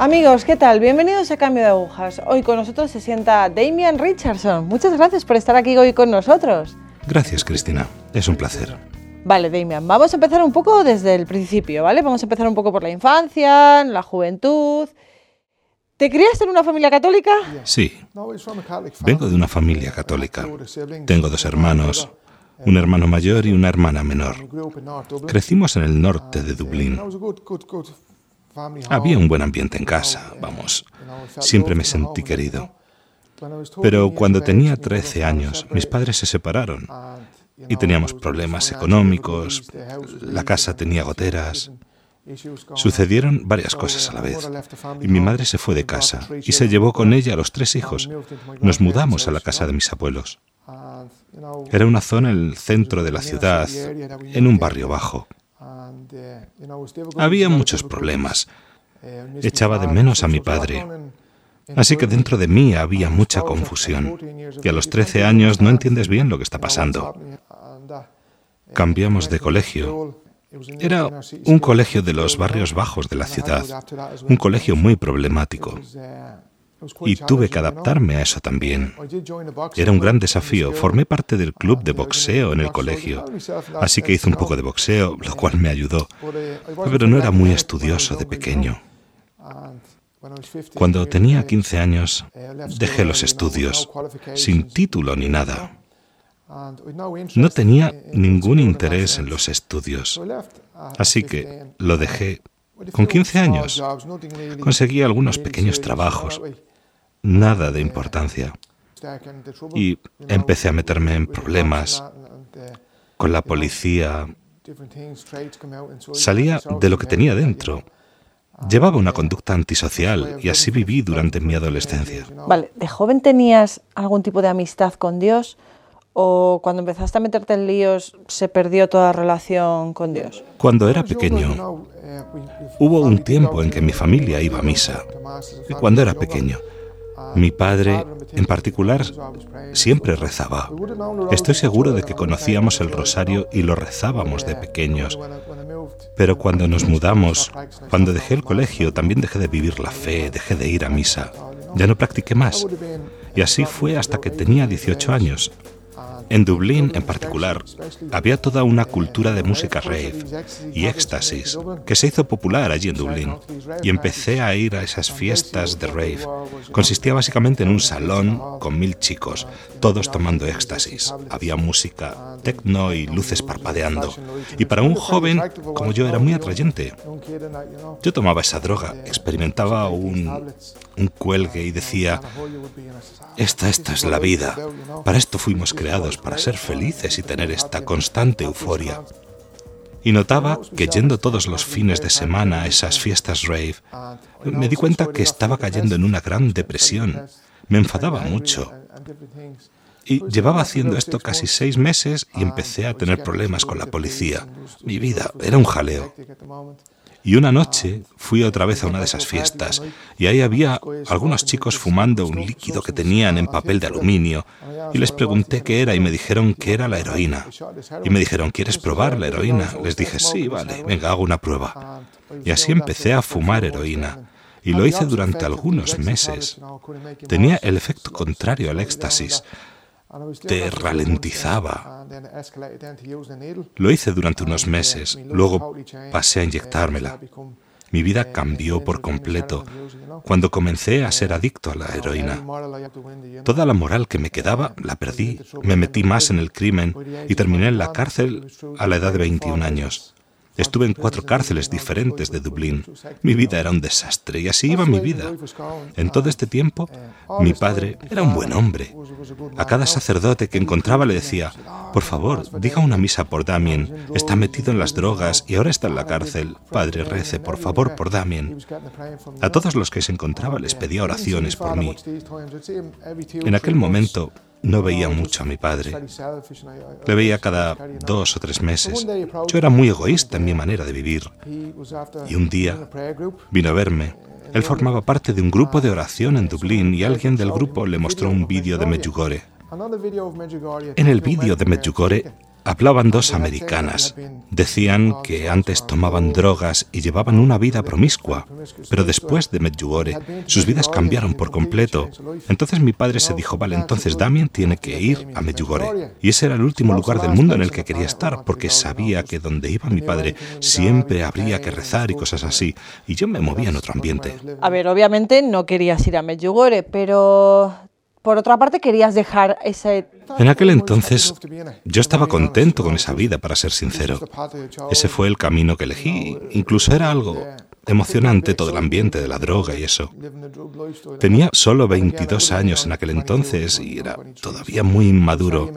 Amigos, ¿qué tal? Bienvenidos a Cambio de Agujas. Hoy con nosotros se sienta Damian Richardson. Muchas gracias por estar aquí hoy con nosotros. Gracias, Cristina. Es un placer. Vale, Damian, vamos a empezar un poco desde el principio, ¿vale? Vamos a empezar un poco por la infancia, la juventud. ¿Te criaste en una familia católica? Sí. Vengo de una familia católica. Tengo dos hermanos, un hermano mayor y una hermana menor. Crecimos en el norte de Dublín. Había un buen ambiente en casa, vamos. Siempre me sentí querido. Pero cuando tenía 13 años, mis padres se separaron y teníamos problemas económicos, la casa tenía goteras. Sucedieron varias cosas a la vez y mi madre se fue de casa y se llevó con ella a los tres hijos. Nos mudamos a la casa de mis abuelos. Era una zona en el centro de la ciudad, en un barrio bajo. Había muchos problemas. Echaba de menos a mi padre. Así que dentro de mí había mucha confusión. Y a los 13 años no entiendes bien lo que está pasando. Cambiamos de colegio. Era un colegio de los barrios bajos de la ciudad, un colegio muy problemático. Y tuve que adaptarme a eso también. Era un gran desafío. Formé parte del club de boxeo en el colegio. Así que hice un poco de boxeo, lo cual me ayudó. Pero no era muy estudioso de pequeño. Cuando tenía 15 años, dejé los estudios, sin título ni nada. No tenía ningún interés en los estudios, así que lo dejé. Con 15 años conseguí algunos pequeños trabajos, nada de importancia, y empecé a meterme en problemas con la policía. Salía de lo que tenía dentro. Llevaba una conducta antisocial y así viví durante mi adolescencia. Vale, ¿de joven tenías algún tipo de amistad con Dios? ¿O cuando empezaste a meterte en líos se perdió toda relación con Dios? Cuando era pequeño, hubo un tiempo en que mi familia iba a misa. Y cuando era pequeño, mi padre, en particular, siempre rezaba. Estoy seguro de que conocíamos el rosario y lo rezábamos de pequeños. Pero cuando nos mudamos, cuando dejé el colegio, también dejé de vivir la fe, dejé de ir a misa. Ya no practiqué más. Y así fue hasta que tenía 18 años. En Dublín, en particular, había toda una cultura de música rave y éxtasis que se hizo popular allí en Dublín. Y empecé a ir a esas fiestas de rave. Consistía básicamente en un salón con mil chicos, todos tomando éxtasis. Había música, techno y luces parpadeando. Y para un joven como yo era muy atrayente. Yo tomaba esa droga, experimentaba un, un cuelgue y decía, esta, esta es la vida. Para esto fuimos creados para ser felices y tener esta constante euforia. Y notaba que yendo todos los fines de semana a esas fiestas rave, me di cuenta que estaba cayendo en una gran depresión. Me enfadaba mucho. Y llevaba haciendo esto casi seis meses y empecé a tener problemas con la policía. Mi vida era un jaleo. Y una noche fui otra vez a una de esas fiestas y ahí había algunos chicos fumando un líquido que tenían en papel de aluminio y les pregunté qué era y me dijeron que era la heroína. Y me dijeron, ¿quieres probar la heroína? Les dije, sí, vale, venga, hago una prueba. Y así empecé a fumar heroína. Y lo hice durante algunos meses. Tenía el efecto contrario al éxtasis te ralentizaba. Lo hice durante unos meses, luego pasé a inyectármela. Mi vida cambió por completo cuando comencé a ser adicto a la heroína. Toda la moral que me quedaba la perdí, me metí más en el crimen y terminé en la cárcel a la edad de 21 años. Estuve en cuatro cárceles diferentes de Dublín. Mi vida era un desastre y así iba mi vida. En todo este tiempo, mi padre era un buen hombre. A cada sacerdote que encontraba le decía, por favor, diga una misa por Damien. Está metido en las drogas y ahora está en la cárcel. Padre, rece, por favor, por Damien. A todos los que se encontraba les pedía oraciones por mí. En aquel momento, no veía mucho a mi padre. Le veía cada dos o tres meses. Yo era muy egoísta en mi manera de vivir. Y un día vino a verme. Él formaba parte de un grupo de oración en Dublín y alguien del grupo le mostró un vídeo de Medjugorje. En el vídeo de Medjugorje hablaban dos americanas. Decían que antes tomaban drogas y llevaban una vida promiscua, pero después de Medjugorje sus vidas cambiaron por completo. Entonces mi padre se dijo, vale, entonces Damien tiene que ir a Medjugorje. Y ese era el último lugar del mundo en el que quería estar, porque sabía que donde iba mi padre siempre habría que rezar y cosas así. Y yo me movía en otro ambiente. A ver, obviamente no querías ir a Medjugorje, pero por otra parte querías dejar ese... En aquel entonces yo estaba contento con esa vida, para ser sincero. Ese fue el camino que elegí. Incluso era algo emocionante todo el ambiente de la droga y eso. Tenía solo 22 años en aquel entonces y era todavía muy inmaduro.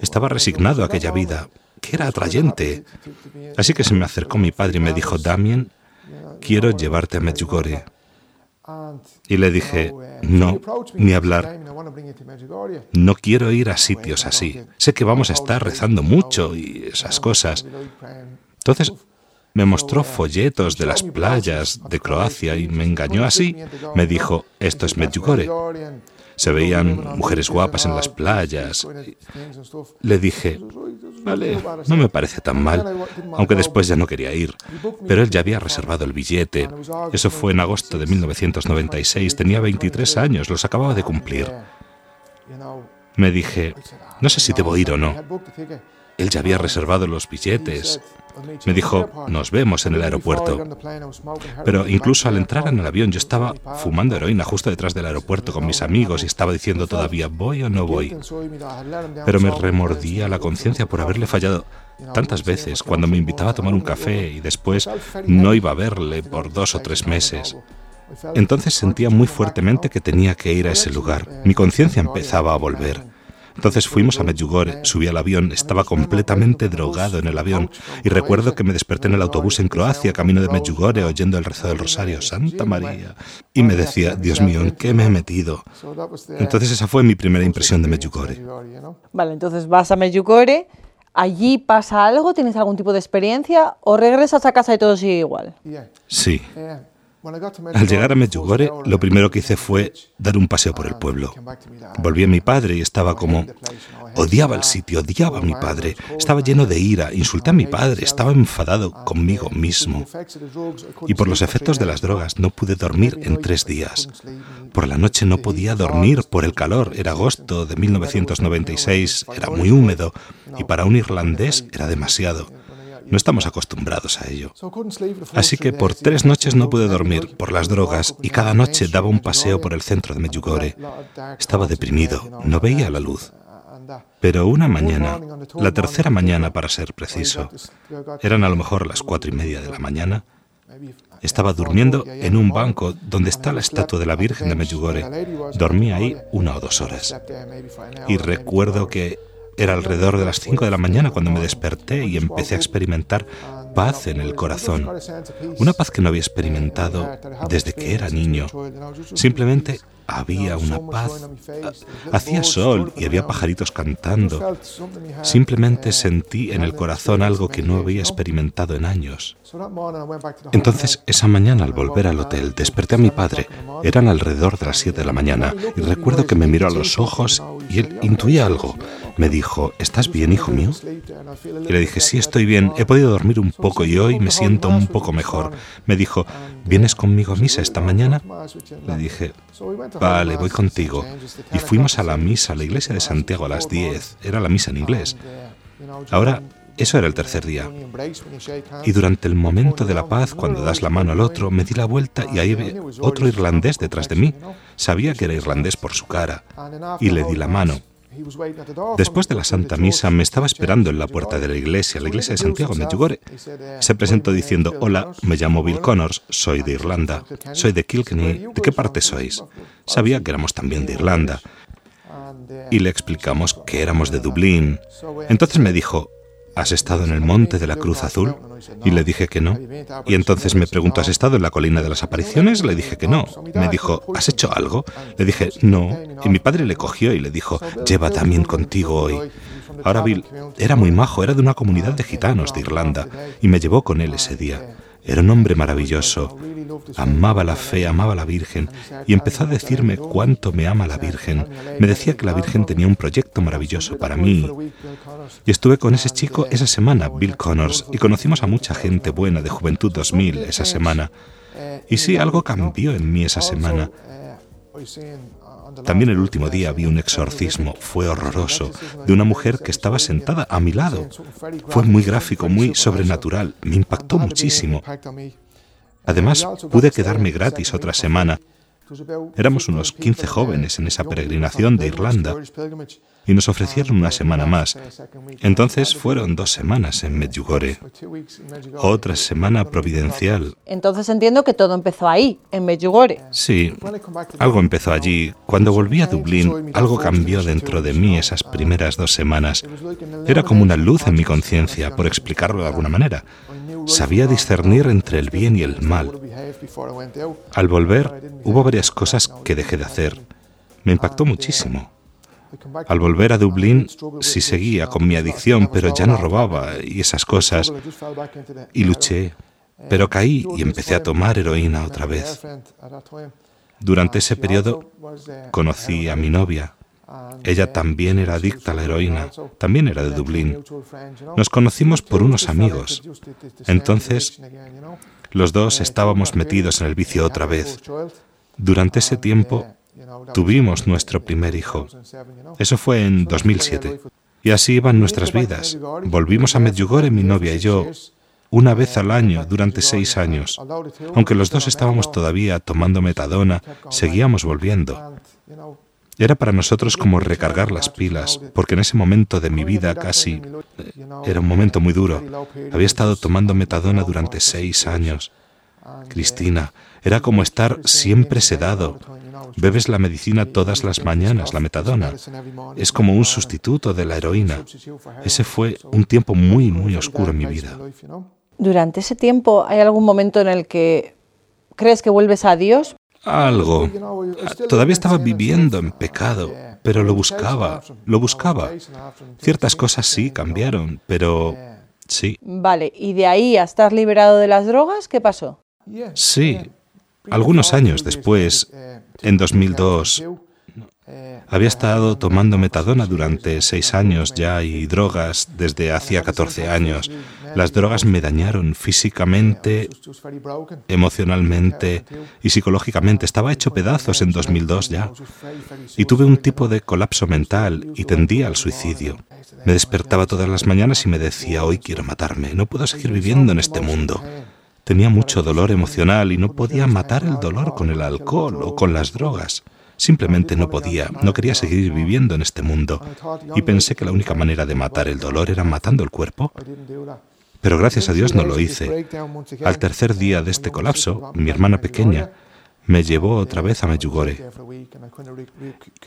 Estaba resignado a aquella vida, que era atrayente. Así que se me acercó mi padre y me dijo, Damien, quiero llevarte a Medjugorje. Y le dije, no, ni hablar. No quiero ir a sitios así. Sé que vamos a estar rezando mucho y esas cosas. Entonces me mostró folletos de las playas de Croacia y me engañó así. Me dijo, esto es Medjugorje. Se veían mujeres guapas en las playas. Le dije, vale, no me parece tan mal, aunque después ya no quería ir. Pero él ya había reservado el billete. Eso fue en agosto de 1996. Tenía 23 años, los acababa de cumplir. Me dije, no sé si debo ir o no. Él ya había reservado los billetes. Me dijo, nos vemos en el aeropuerto. Pero incluso al entrar en el avión yo estaba fumando heroína justo detrás del aeropuerto con mis amigos y estaba diciendo todavía, ¿voy o no voy? Pero me remordía la conciencia por haberle fallado tantas veces cuando me invitaba a tomar un café y después no iba a verle por dos o tres meses. Entonces sentía muy fuertemente que tenía que ir a ese lugar. Mi conciencia empezaba a volver. Entonces fuimos a Medjugorje, subí al avión, estaba completamente drogado en el avión y recuerdo que me desperté en el autobús en Croacia, camino de Medjugorje, oyendo el rezo del rosario, Santa María, y me decía, Dios mío, ¿en qué me he metido? Entonces esa fue mi primera impresión de Medjugorje. Vale, entonces vas a Medjugorje, allí pasa algo, tienes algún tipo de experiencia o regresas a casa y todo sigue igual. Sí. Al llegar a Medjugorje, lo primero que hice fue dar un paseo por el pueblo. Volví a mi padre y estaba como... Odiaba el sitio, odiaba a mi padre. Estaba lleno de ira, insulté a mi padre, estaba enfadado conmigo mismo. Y por los efectos de las drogas no pude dormir en tres días. Por la noche no podía dormir por el calor. Era agosto de 1996, era muy húmedo y para un irlandés era demasiado. No estamos acostumbrados a ello. Así que por tres noches no pude dormir por las drogas y cada noche daba un paseo por el centro de Medjugorje. Estaba deprimido, no veía la luz. Pero una mañana, la tercera mañana para ser preciso, eran a lo mejor las cuatro y media de la mañana, estaba durmiendo en un banco donde está la estatua de la Virgen de Medjugorje. Dormí ahí una o dos horas. Y recuerdo que era alrededor de las 5 de la mañana cuando me desperté y empecé a experimentar paz en el corazón. Una paz que no había experimentado desde que era niño. Simplemente había una paz. Hacía sol y había pajaritos cantando. Simplemente sentí en el corazón algo que no había experimentado en años. Entonces, esa mañana al volver al hotel, desperté a mi padre. Eran alrededor de las 7 de la mañana y recuerdo que me miró a los ojos y él intuía algo. Me dijo, ¿estás bien, hijo mío? Y le dije, sí, estoy bien. He podido dormir un poco y hoy me siento un poco mejor. Me dijo, ¿vienes conmigo a misa esta mañana? Le dije, Vale, voy contigo. Y fuimos a la misa, a la iglesia de Santiago a las 10. Era la misa en inglés. Ahora, eso era el tercer día. Y durante el momento de la paz, cuando das la mano al otro, me di la vuelta y ahí había otro irlandés detrás de mí. Sabía que era irlandés por su cara. Y le di la mano. Después de la Santa Misa me estaba esperando en la puerta de la iglesia, la iglesia de Santiago, Medjugorje. Se presentó diciendo, hola, me llamo Bill Connors, soy de Irlanda, soy de Kilkenny, ¿de qué parte sois? Sabía que éramos también de Irlanda. Y le explicamos que éramos de Dublín. Entonces me dijo, ¿Has estado en el monte de la Cruz Azul? Y le dije que no. Y entonces me preguntó, ¿has estado en la colina de las apariciones? Le dije que no. Me dijo, ¿has hecho algo? Le dije, no. Y mi padre le cogió y le dijo, lleva también contigo hoy. Ahora Bill era muy majo, era de una comunidad de gitanos de Irlanda, y me llevó con él ese día. Era un hombre maravilloso. Amaba la fe, amaba la Virgen y empezó a decirme cuánto me ama la Virgen. Me decía que la Virgen tenía un proyecto maravilloso para mí. Y estuve con ese chico esa semana, Bill Connors, y conocimos a mucha gente buena de Juventud 2000 esa semana. Y sí, algo cambió en mí esa semana. También el último día vi un exorcismo, fue horroroso, de una mujer que estaba sentada a mi lado. Fue muy gráfico, muy sobrenatural, me impactó muchísimo. Además, pude quedarme gratis otra semana. Éramos unos 15 jóvenes en esa peregrinación de Irlanda y nos ofrecieron una semana más. Entonces fueron dos semanas en Medjugorje, otra semana providencial. Entonces entiendo que todo empezó ahí, en Medjugorje. Sí, algo empezó allí. Cuando volví a Dublín, algo cambió dentro de mí esas primeras dos semanas. Era como una luz en mi conciencia, por explicarlo de alguna manera. Sabía discernir entre el bien y el mal. Al volver, hubo varias cosas que dejé de hacer. Me impactó muchísimo. Al volver a Dublín, sí seguía con mi adicción, pero ya no robaba y esas cosas. Y luché, pero caí y empecé a tomar heroína otra vez. Durante ese periodo conocí a mi novia. Ella también era adicta a la heroína, también era de Dublín. Nos conocimos por unos amigos. Entonces, los dos estábamos metidos en el vicio otra vez. Durante ese tiempo Tuvimos nuestro primer hijo. Eso fue en 2007. Y así iban nuestras vidas. Volvimos a Medjugorje, mi novia y yo, una vez al año durante seis años. Aunque los dos estábamos todavía tomando metadona, seguíamos volviendo. Era para nosotros como recargar las pilas, porque en ese momento de mi vida casi era un momento muy duro. Había estado tomando metadona durante seis años. Cristina, era como estar siempre sedado, Bebes la medicina todas las mañanas, la metadona. Es como un sustituto de la heroína. Ese fue un tiempo muy, muy oscuro en mi vida. Durante ese tiempo, ¿hay algún momento en el que crees que vuelves a Dios? Algo. Todavía estaba viviendo en pecado, pero lo buscaba, lo buscaba. Ciertas cosas sí cambiaron, pero sí. Vale, ¿y de ahí a estar liberado de las drogas, qué pasó? Sí. Algunos años después, en 2002, había estado tomando metadona durante seis años ya y drogas desde hacía 14 años. Las drogas me dañaron físicamente, emocionalmente y psicológicamente. Estaba hecho pedazos en 2002 ya. Y tuve un tipo de colapso mental y tendía al suicidio. Me despertaba todas las mañanas y me decía, hoy quiero matarme, no puedo seguir viviendo en este mundo. Tenía mucho dolor emocional y no podía matar el dolor con el alcohol o con las drogas. Simplemente no podía, no quería seguir viviendo en este mundo. Y pensé que la única manera de matar el dolor era matando el cuerpo. Pero gracias a Dios no lo hice. Al tercer día de este colapso, mi hermana pequeña me llevó otra vez a Medjugorje.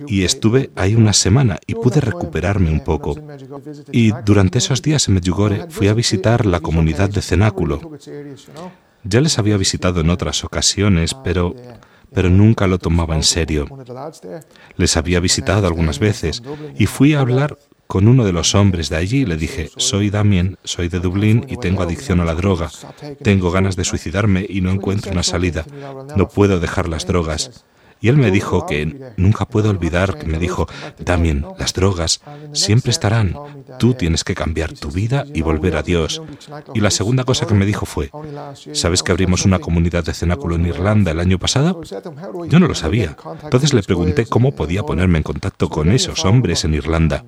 Y estuve ahí una semana y pude recuperarme un poco. Y durante esos días en Medjugorje fui a visitar la comunidad de cenáculo. Ya les había visitado en otras ocasiones, pero pero nunca lo tomaba en serio. Les había visitado algunas veces y fui a hablar con uno de los hombres de allí le dije, soy Damien, soy de Dublín y tengo adicción a la droga. Tengo ganas de suicidarme y no encuentro una salida. No puedo dejar las drogas. Y él me dijo que nunca puedo olvidar que me dijo, Damien, las drogas siempre estarán. Tú tienes que cambiar tu vida y volver a Dios. Y la segunda cosa que me dijo fue, ¿sabes que abrimos una comunidad de cenáculo en Irlanda el año pasado? Yo no lo sabía. Entonces le pregunté cómo podía ponerme en contacto con esos hombres en Irlanda.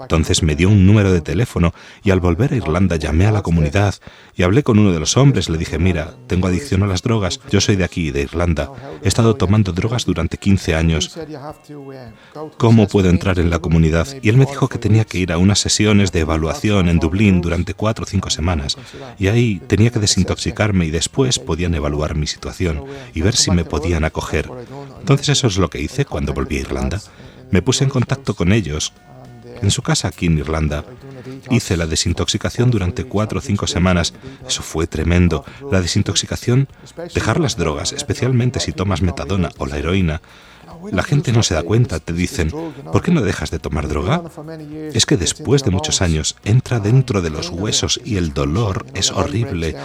Entonces me dio un número de teléfono y al volver a Irlanda llamé a la comunidad y hablé con uno de los hombres. Le dije, mira, tengo adicción a las drogas, yo soy de aquí, de Irlanda. He estado tomando drogas durante 15 años. ¿Cómo puedo entrar en la comunidad? Y él me dijo que tenía que ir a unas sesiones de evaluación en Dublín durante cuatro o cinco semanas. Y ahí tenía que desintoxicarme y después podían evaluar mi situación y ver si me podían acoger. Entonces eso es lo que hice cuando volví a Irlanda. Me puse en contacto con ellos, en su casa aquí en Irlanda. Hice la desintoxicación durante cuatro o cinco semanas. Eso fue tremendo. La desintoxicación, dejar las drogas, especialmente si tomas metadona o la heroína. La gente no se da cuenta, te dicen, ¿por qué no dejas de tomar droga? Es que después de muchos años entra dentro de los huesos y el dolor es horrible.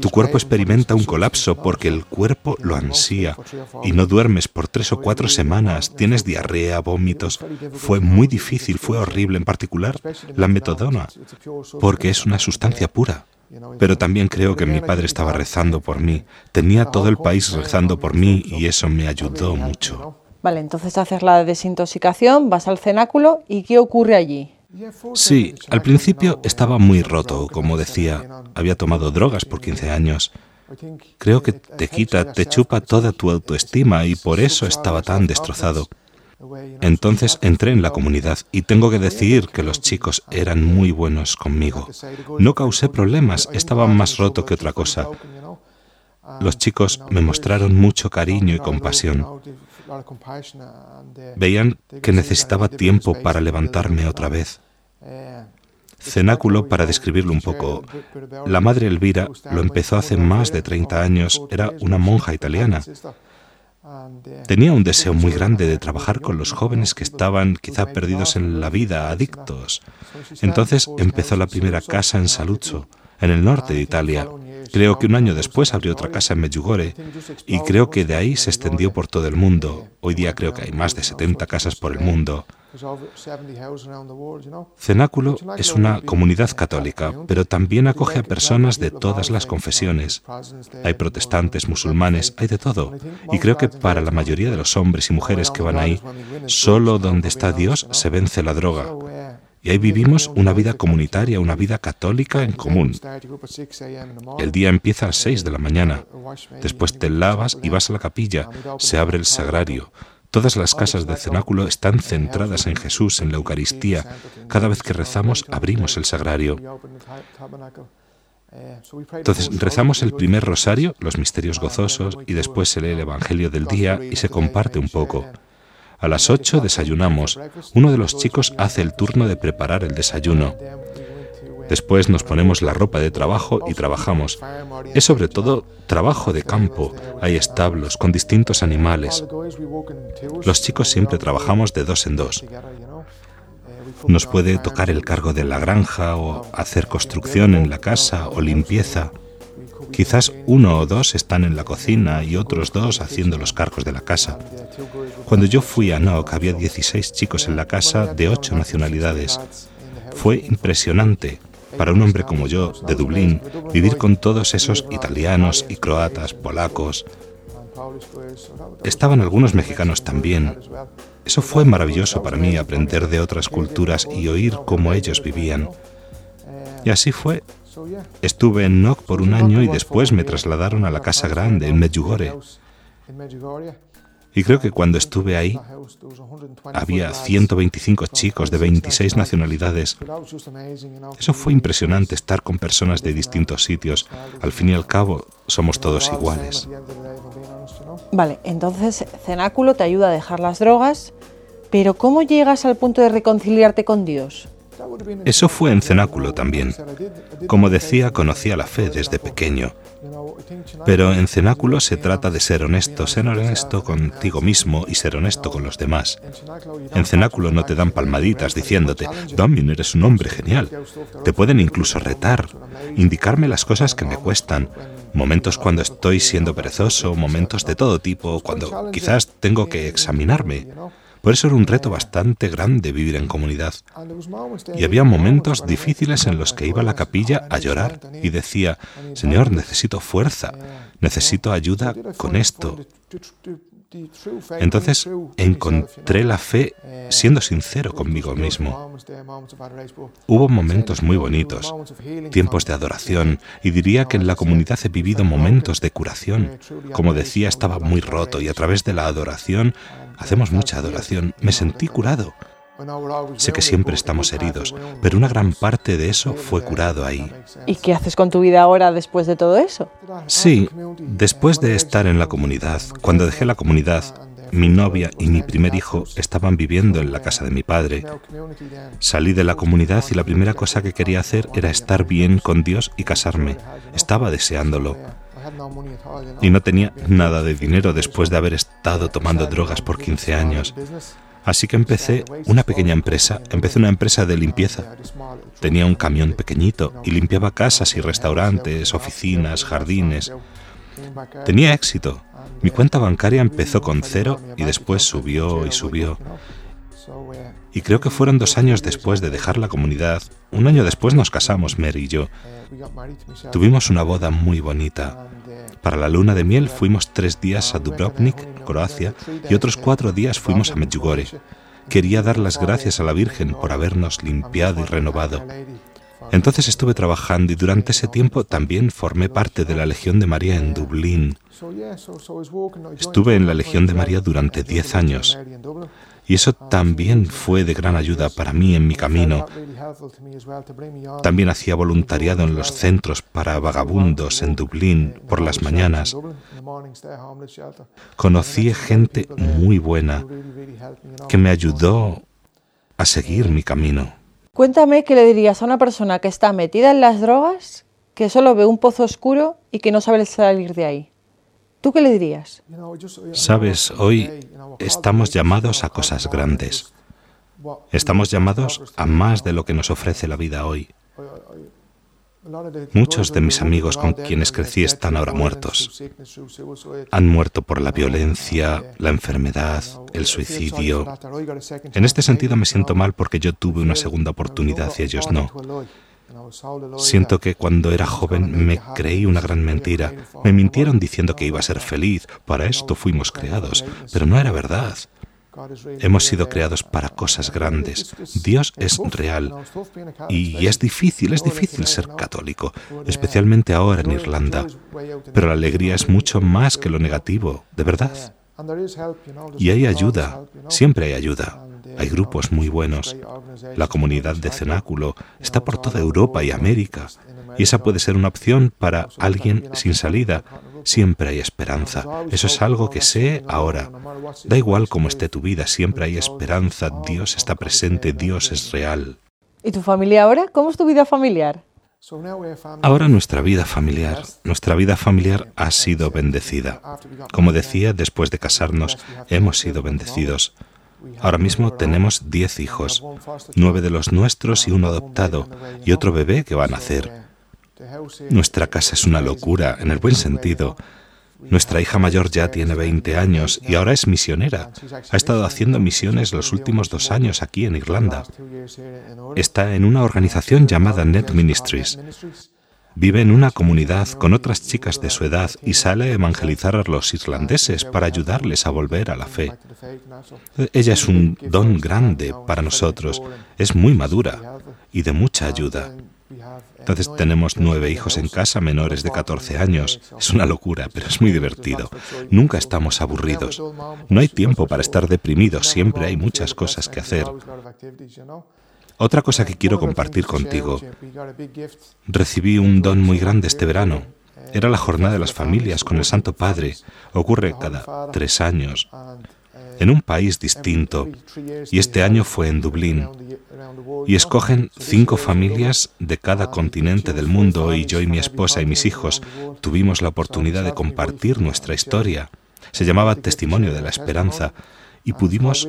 Tu cuerpo experimenta un colapso porque el cuerpo lo ansía y no duermes por tres o cuatro semanas, tienes diarrea, vómitos. Fue muy difícil, fue horrible, en particular la metadona, porque es una sustancia pura. Pero también creo que mi padre estaba rezando por mí. Tenía todo el país rezando por mí y eso me ayudó mucho. Vale, entonces haces la desintoxicación, vas al cenáculo y ¿qué ocurre allí? Sí, al principio estaba muy roto, como decía. Había tomado drogas por 15 años. Creo que te quita, te chupa toda tu autoestima y por eso estaba tan destrozado. Entonces entré en la comunidad y tengo que decir que los chicos eran muy buenos conmigo. No causé problemas, estaba más roto que otra cosa. Los chicos me mostraron mucho cariño y compasión. Veían que necesitaba tiempo para levantarme otra vez. Cenáculo, para describirlo un poco, la madre Elvira lo empezó hace más de 30 años, era una monja italiana. Tenía un deseo muy grande de trabajar con los jóvenes que estaban quizá perdidos en la vida, adictos. Entonces empezó la primera casa en Saluzzo, en el norte de Italia. Creo que un año después abrió otra casa en Medjugorje y creo que de ahí se extendió por todo el mundo. Hoy día creo que hay más de 70 casas por el mundo. Cenáculo es una comunidad católica, pero también acoge a personas de todas las confesiones. Hay protestantes, musulmanes, hay de todo. Y creo que para la mayoría de los hombres y mujeres que van ahí, solo donde está Dios se vence la droga. Y ahí vivimos una vida comunitaria, una vida católica en común. El día empieza a las 6 de la mañana. Después te lavas y vas a la capilla. Se abre el sagrario. Todas las casas de cenáculo están centradas en Jesús, en la Eucaristía. Cada vez que rezamos, abrimos el sagrario. Entonces rezamos el primer rosario, los misterios gozosos, y después se lee el Evangelio del día y se comparte un poco. A las 8 desayunamos. Uno de los chicos hace el turno de preparar el desayuno. Después nos ponemos la ropa de trabajo y trabajamos. Es sobre todo trabajo de campo. Hay establos con distintos animales. Los chicos siempre trabajamos de dos en dos. Nos puede tocar el cargo de la granja o hacer construcción en la casa o limpieza. Quizás uno o dos están en la cocina y otros dos haciendo los cargos de la casa. Cuando yo fui a Nock había 16 chicos en la casa de ocho nacionalidades. Fue impresionante para un hombre como yo, de Dublín, vivir con todos esos italianos y croatas, polacos. Estaban algunos mexicanos también. Eso fue maravilloso para mí, aprender de otras culturas y oír cómo ellos vivían. Y así fue Estuve en Nock por un año y después me trasladaron a la Casa Grande en Medjugorje. Y creo que cuando estuve ahí había 125 chicos de 26 nacionalidades. Eso fue impresionante estar con personas de distintos sitios. Al fin y al cabo, somos todos iguales. Vale, entonces Cenáculo te ayuda a dejar las drogas, pero ¿cómo llegas al punto de reconciliarte con Dios? Eso fue en cenáculo también. Como decía, conocía la fe desde pequeño. Pero en cenáculo se trata de ser honesto, ser honesto contigo mismo y ser honesto con los demás. En cenáculo no te dan palmaditas diciéndote, Domin, eres un hombre genial. Te pueden incluso retar, indicarme las cosas que me cuestan, momentos cuando estoy siendo perezoso, momentos de todo tipo, cuando quizás tengo que examinarme. Por eso era un reto bastante grande vivir en comunidad. Y había momentos difíciles en los que iba a la capilla a llorar y decía, Señor, necesito fuerza, necesito ayuda con esto. Entonces encontré la fe siendo sincero conmigo mismo. Hubo momentos muy bonitos, tiempos de adoración, y diría que en la comunidad he vivido momentos de curación. Como decía, estaba muy roto y a través de la adoración hacemos mucha adoración. Me sentí curado. Sé que siempre estamos heridos, pero una gran parte de eso fue curado ahí. ¿Y qué haces con tu vida ahora después de todo eso? Sí, después de estar en la comunidad, cuando dejé la comunidad, mi novia y mi primer hijo estaban viviendo en la casa de mi padre. Salí de la comunidad y la primera cosa que quería hacer era estar bien con Dios y casarme. Estaba deseándolo. Y no tenía nada de dinero después de haber estado tomando drogas por 15 años. Así que empecé una pequeña empresa, empecé una empresa de limpieza. Tenía un camión pequeñito y limpiaba casas y restaurantes, oficinas, jardines. Tenía éxito. Mi cuenta bancaria empezó con cero y después subió y subió. Y creo que fueron dos años después de dejar la comunidad. Un año después nos casamos, Mary y yo. Tuvimos una boda muy bonita. Para la luna de miel fuimos tres días a Dubrovnik, Croacia, y otros cuatro días fuimos a Medjugorje. Quería dar las gracias a la Virgen por habernos limpiado y renovado. Entonces estuve trabajando y durante ese tiempo también formé parte de la Legión de María en Dublín. Estuve en la Legión de María durante diez años y eso también fue de gran ayuda para mí en mi camino. También hacía voluntariado en los centros para vagabundos en Dublín por las mañanas. Conocí gente muy buena que me ayudó a seguir mi camino. Cuéntame qué le dirías a una persona que está metida en las drogas, que solo ve un pozo oscuro y que no sabe salir de ahí. ¿Tú qué le dirías? Sabes, hoy estamos llamados a cosas grandes. Estamos llamados a más de lo que nos ofrece la vida hoy. Muchos de mis amigos con quienes crecí están ahora muertos. Han muerto por la violencia, la enfermedad, el suicidio. En este sentido me siento mal porque yo tuve una segunda oportunidad y ellos no. Siento que cuando era joven me creí una gran mentira. Me mintieron diciendo que iba a ser feliz. Para esto fuimos creados. Pero no era verdad. Hemos sido creados para cosas grandes. Dios es real. Y es difícil, es difícil ser católico, especialmente ahora en Irlanda. Pero la alegría es mucho más que lo negativo, de verdad. Y hay ayuda, siempre hay ayuda. Hay grupos muy buenos. La comunidad de cenáculo está por toda Europa y América. Y esa puede ser una opción para alguien sin salida. Siempre hay esperanza. Eso es algo que sé ahora. Da igual cómo esté tu vida, siempre hay esperanza. Dios está presente, Dios es real. ¿Y tu familia ahora? ¿Cómo es tu vida familiar? Ahora nuestra vida familiar, nuestra vida familiar ha sido bendecida. Como decía, después de casarnos, hemos sido bendecidos. Ahora mismo tenemos diez hijos, nueve de los nuestros y uno adoptado, y otro bebé que va a nacer. Nuestra casa es una locura, en el buen sentido. Nuestra hija mayor ya tiene 20 años y ahora es misionera. Ha estado haciendo misiones los últimos dos años aquí en Irlanda. Está en una organización llamada Net Ministries. Vive en una comunidad con otras chicas de su edad y sale a evangelizar a los irlandeses para ayudarles a volver a la fe. Ella es un don grande para nosotros, es muy madura y de mucha ayuda. Entonces tenemos nueve hijos en casa menores de 14 años. Es una locura, pero es muy divertido. Nunca estamos aburridos. No hay tiempo para estar deprimidos, siempre hay muchas cosas que hacer. Otra cosa que quiero compartir contigo. Recibí un don muy grande este verano. Era la jornada de las familias con el Santo Padre. Ocurre cada tres años en un país distinto, y este año fue en Dublín. Y escogen cinco familias de cada continente del mundo y yo y mi esposa y mis hijos tuvimos la oportunidad de compartir nuestra historia. Se llamaba Testimonio de la Esperanza y pudimos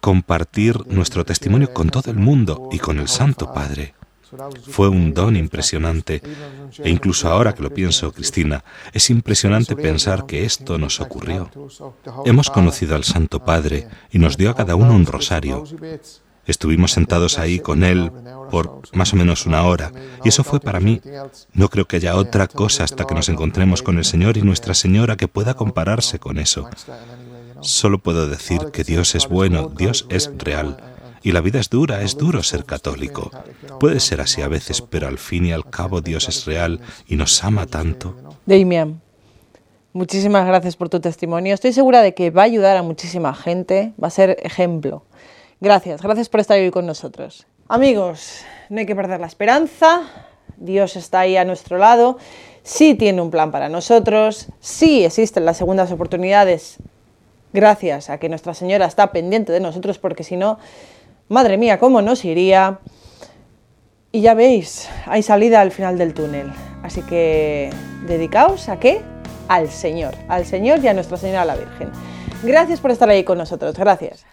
compartir nuestro testimonio con todo el mundo y con el Santo Padre. Fue un don impresionante. E incluso ahora que lo pienso, Cristina, es impresionante pensar que esto nos ocurrió. Hemos conocido al Santo Padre y nos dio a cada uno un rosario. Estuvimos sentados ahí con Él por más o menos una hora y eso fue para mí. No creo que haya otra cosa hasta que nos encontremos con el Señor y Nuestra Señora que pueda compararse con eso. Solo puedo decir que Dios es bueno, Dios es real. Y la vida es dura, es duro ser católico. Puede ser así a veces, pero al fin y al cabo Dios es real y nos ama tanto. Damian, muchísimas gracias por tu testimonio. Estoy segura de que va a ayudar a muchísima gente, va a ser ejemplo. Gracias, gracias por estar hoy con nosotros. Amigos, no hay que perder la esperanza. Dios está ahí a nuestro lado. Sí tiene un plan para nosotros. Sí existen las segundas oportunidades gracias a que Nuestra Señora está pendiente de nosotros, porque si no, Madre mía, ¿cómo nos iría? Y ya veis, hay salida al final del túnel. Así que dedicaos a qué? Al Señor, al Señor y a Nuestra Señora la Virgen. Gracias por estar ahí con nosotros, gracias.